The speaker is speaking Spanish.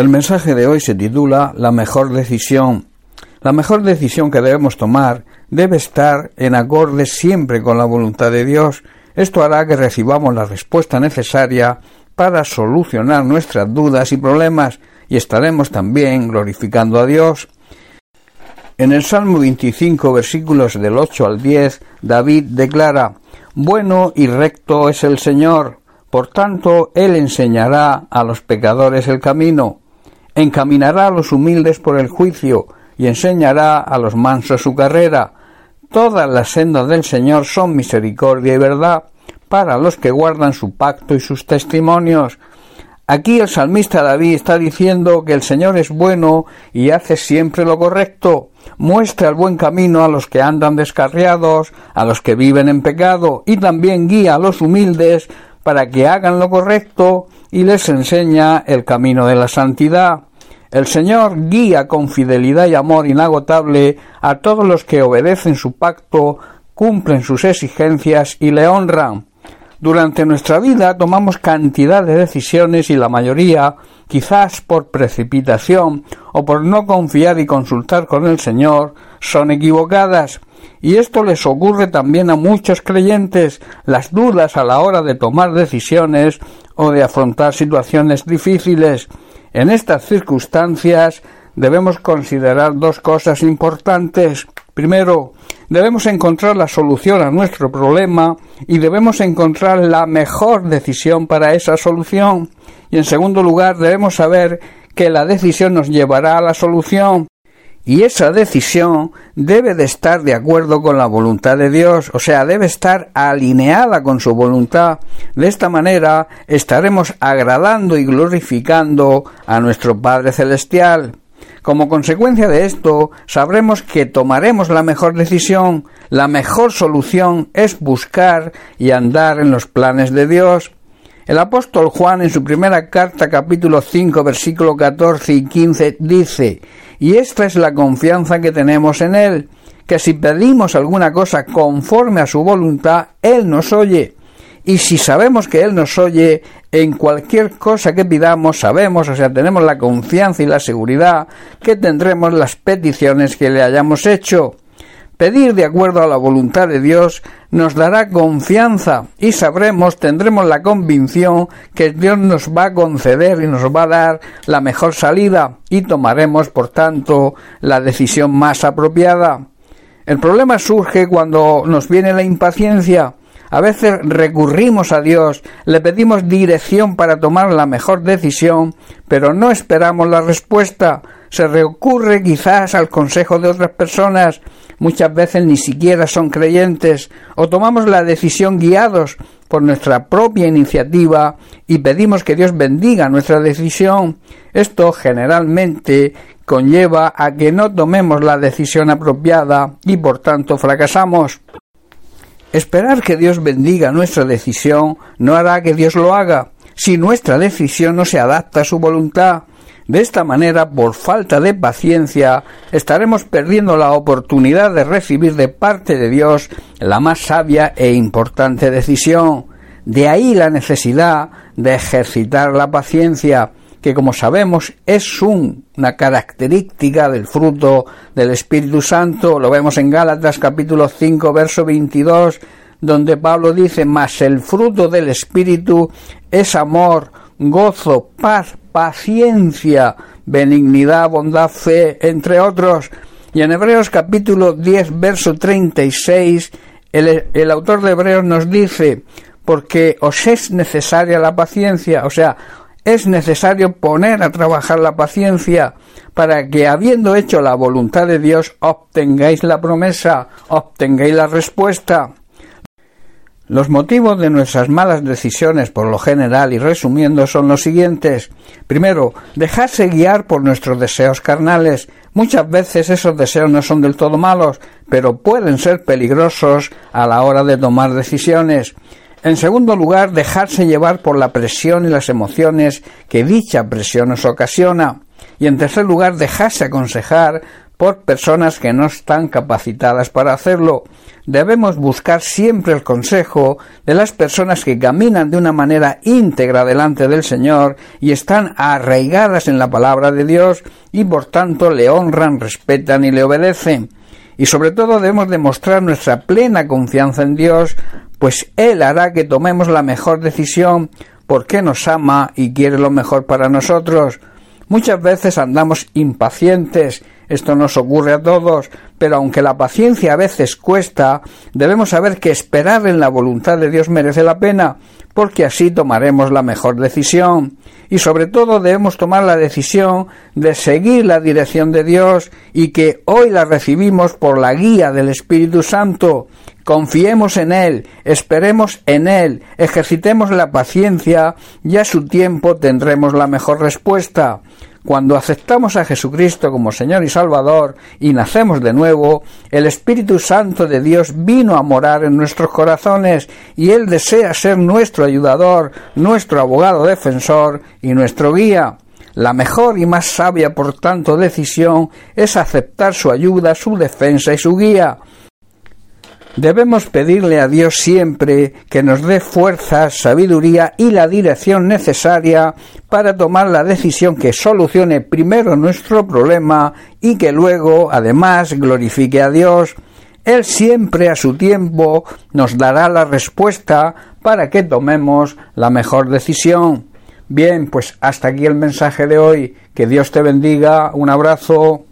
El mensaje de hoy se titula La mejor decisión. La mejor decisión que debemos tomar debe estar en acorde siempre con la voluntad de Dios. Esto hará que recibamos la respuesta necesaria para solucionar nuestras dudas y problemas y estaremos también glorificando a Dios. En el Salmo 25, versículos del 8 al 10, David declara, Bueno y recto es el Señor, por tanto Él enseñará a los pecadores el camino, encaminará a los humildes por el juicio, y enseñará a los mansos su carrera. Todas las sendas del Señor son misericordia y verdad para los que guardan su pacto y sus testimonios. Aquí el salmista David está diciendo que el Señor es bueno y hace siempre lo correcto, muestra el buen camino a los que andan descarriados, a los que viven en pecado, y también guía a los humildes para que hagan lo correcto y les enseña el camino de la santidad. El Señor guía con fidelidad y amor inagotable a todos los que obedecen su pacto, cumplen sus exigencias y le honran. Durante nuestra vida tomamos cantidad de decisiones y la mayoría, quizás por precipitación o por no confiar y consultar con el Señor, son equivocadas. Y esto les ocurre también a muchos creyentes, las dudas a la hora de tomar decisiones o de afrontar situaciones difíciles. En estas circunstancias debemos considerar dos cosas importantes. Primero, debemos encontrar la solución a nuestro problema y debemos encontrar la mejor decisión para esa solución. Y en segundo lugar, debemos saber que la decisión nos llevará a la solución. Y esa decisión debe de estar de acuerdo con la voluntad de Dios, o sea, debe estar alineada con su voluntad. De esta manera estaremos agradando y glorificando a nuestro Padre Celestial. Como consecuencia de esto, sabremos que tomaremos la mejor decisión, la mejor solución es buscar y andar en los planes de Dios. El apóstol Juan en su primera carta capítulo 5 versículo 14 y 15 dice, y esta es la confianza que tenemos en Él, que si pedimos alguna cosa conforme a su voluntad, Él nos oye. Y si sabemos que Él nos oye, en cualquier cosa que pidamos, sabemos, o sea, tenemos la confianza y la seguridad que tendremos las peticiones que le hayamos hecho. Pedir de acuerdo a la voluntad de Dios nos dará confianza y sabremos, tendremos la convicción que Dios nos va a conceder y nos va a dar la mejor salida y tomaremos, por tanto, la decisión más apropiada. El problema surge cuando nos viene la impaciencia a veces recurrimos a Dios, le pedimos dirección para tomar la mejor decisión, pero no esperamos la respuesta. Se recurre quizás al consejo de otras personas, muchas veces ni siquiera son creyentes, o tomamos la decisión guiados por nuestra propia iniciativa y pedimos que Dios bendiga nuestra decisión. Esto generalmente conlleva a que no tomemos la decisión apropiada y por tanto fracasamos. Esperar que Dios bendiga nuestra decisión no hará que Dios lo haga, si nuestra decisión no se adapta a su voluntad. De esta manera, por falta de paciencia, estaremos perdiendo la oportunidad de recibir de parte de Dios la más sabia e importante decisión. De ahí la necesidad de ejercitar la paciencia, que como sabemos es una característica del fruto del Espíritu Santo. Lo vemos en Gálatas capítulo 5 verso 22 donde Pablo dice, mas el fruto del Espíritu es amor, gozo, paz, paciencia, benignidad, bondad, fe, entre otros. Y en Hebreos capítulo 10, verso 36, el, el autor de Hebreos nos dice, porque os es necesaria la paciencia, o sea, es necesario poner a trabajar la paciencia para que, habiendo hecho la voluntad de Dios, obtengáis la promesa, obtengáis la respuesta. Los motivos de nuestras malas decisiones, por lo general y resumiendo, son los siguientes. Primero, dejarse guiar por nuestros deseos carnales. Muchas veces esos deseos no son del todo malos, pero pueden ser peligrosos a la hora de tomar decisiones. En segundo lugar, dejarse llevar por la presión y las emociones que dicha presión nos ocasiona. Y en tercer lugar, dejarse aconsejar por personas que no están capacitadas para hacerlo. Debemos buscar siempre el consejo de las personas que caminan de una manera íntegra delante del Señor y están arraigadas en la palabra de Dios y por tanto le honran, respetan y le obedecen. Y sobre todo debemos demostrar nuestra plena confianza en Dios, pues Él hará que tomemos la mejor decisión porque nos ama y quiere lo mejor para nosotros. Muchas veces andamos impacientes, esto nos ocurre a todos, pero aunque la paciencia a veces cuesta, debemos saber que esperar en la voluntad de Dios merece la pena, porque así tomaremos la mejor decisión. Y sobre todo debemos tomar la decisión de seguir la dirección de Dios y que hoy la recibimos por la guía del Espíritu Santo. Confiemos en Él, esperemos en Él, ejercitemos la paciencia y a su tiempo tendremos la mejor respuesta. Cuando aceptamos a Jesucristo como Señor y Salvador y nacemos de nuevo, el Espíritu Santo de Dios vino a morar en nuestros corazones y Él desea ser nuestro ayudador, nuestro abogado defensor y nuestro guía. La mejor y más sabia, por tanto, decisión es aceptar su ayuda, su defensa y su guía. Debemos pedirle a Dios siempre que nos dé fuerza, sabiduría y la dirección necesaria para tomar la decisión que solucione primero nuestro problema y que luego, además, glorifique a Dios. Él siempre a su tiempo nos dará la respuesta para que tomemos la mejor decisión. Bien, pues hasta aquí el mensaje de hoy. Que Dios te bendiga. Un abrazo.